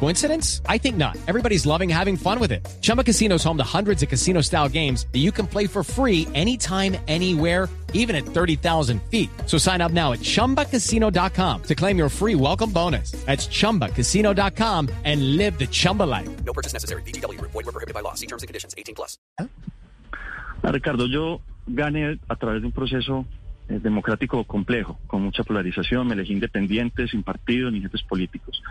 Coincidence? I think not. Everybody's loving having fun with it. Chumba Casino is home to hundreds of casino style games that you can play for free anytime, anywhere, even at 30,000 feet. So sign up now at chumbacasino.com to claim your free welcome bonus. That's chumbacasino.com and live the Chumba life. No purchase necessary. BGW. Void were prohibited by law. See terms and conditions. 18 plus. Ah, Ricardo, yo gané a través de un proceso eh, democrático complejo, con mucha polarización, me elegí independiente, sin partido ni jefes políticos.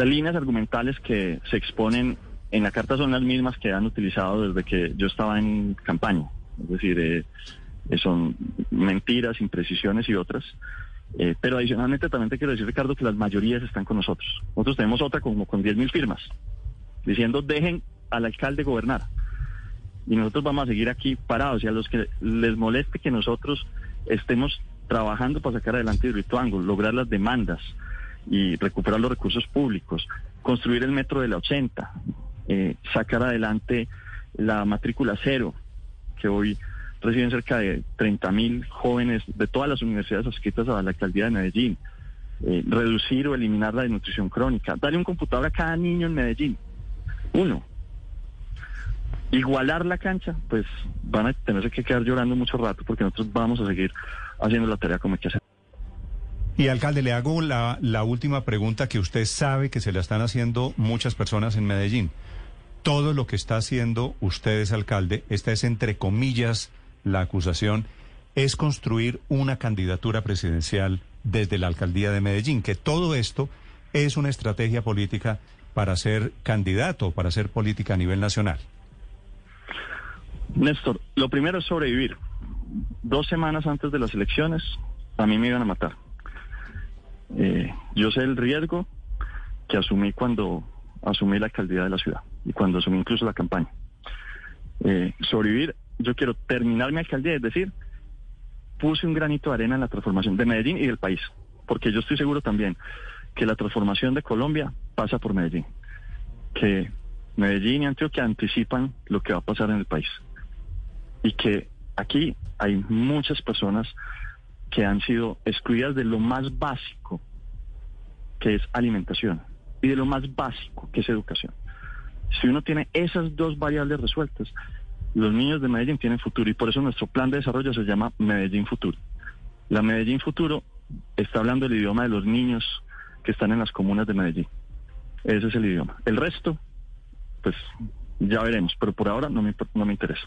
Las líneas argumentales que se exponen en la carta son las mismas que han utilizado desde que yo estaba en campaña. Es decir, eh, eh, son mentiras, imprecisiones y otras. Eh, pero adicionalmente también te quiero decir, Ricardo, que las mayorías están con nosotros. Nosotros tenemos otra como con 10.000 firmas, diciendo dejen al alcalde gobernar. Y nosotros vamos a seguir aquí parados. Y a los que les moleste que nosotros estemos trabajando para sacar adelante Hidroituango, lograr las demandas y recuperar los recursos públicos, construir el metro de la 80, eh, sacar adelante la matrícula cero, que hoy reciben cerca de 30 mil jóvenes de todas las universidades adscritas a la alcaldía de Medellín, eh, reducir o eliminar la desnutrición crónica, darle un computador a cada niño en Medellín, uno. Igualar la cancha, pues van a tenerse que quedar llorando mucho rato porque nosotros vamos a seguir haciendo la tarea como hay que hacer. Y alcalde, le hago la, última pregunta que usted sabe que se la están haciendo muchas personas en Medellín. Todo lo que está haciendo ustedes, alcalde, esta es entre comillas la acusación, es construir una candidatura presidencial desde la alcaldía de Medellín, que todo esto es una estrategia política para ser candidato, para hacer política a nivel nacional. Néstor, lo primero es sobrevivir. Dos semanas antes de las elecciones, a mí me iban a matar. Eh, yo sé el riesgo que asumí cuando asumí la alcaldía de la ciudad y cuando asumí incluso la campaña. Eh, sobrevivir, yo quiero terminar mi alcaldía, es decir, puse un granito de arena en la transformación de Medellín y del país, porque yo estoy seguro también que la transformación de Colombia pasa por Medellín, que Medellín y Antioquia anticipan lo que va a pasar en el país y que aquí hay muchas personas que han sido excluidas de lo más básico, que es alimentación, y de lo más básico, que es educación. Si uno tiene esas dos variables resueltas, los niños de Medellín tienen futuro y por eso nuestro plan de desarrollo se llama Medellín Futuro. La Medellín Futuro está hablando el idioma de los niños que están en las comunas de Medellín. Ese es el idioma. El resto, pues ya veremos, pero por ahora no me, no me interesa.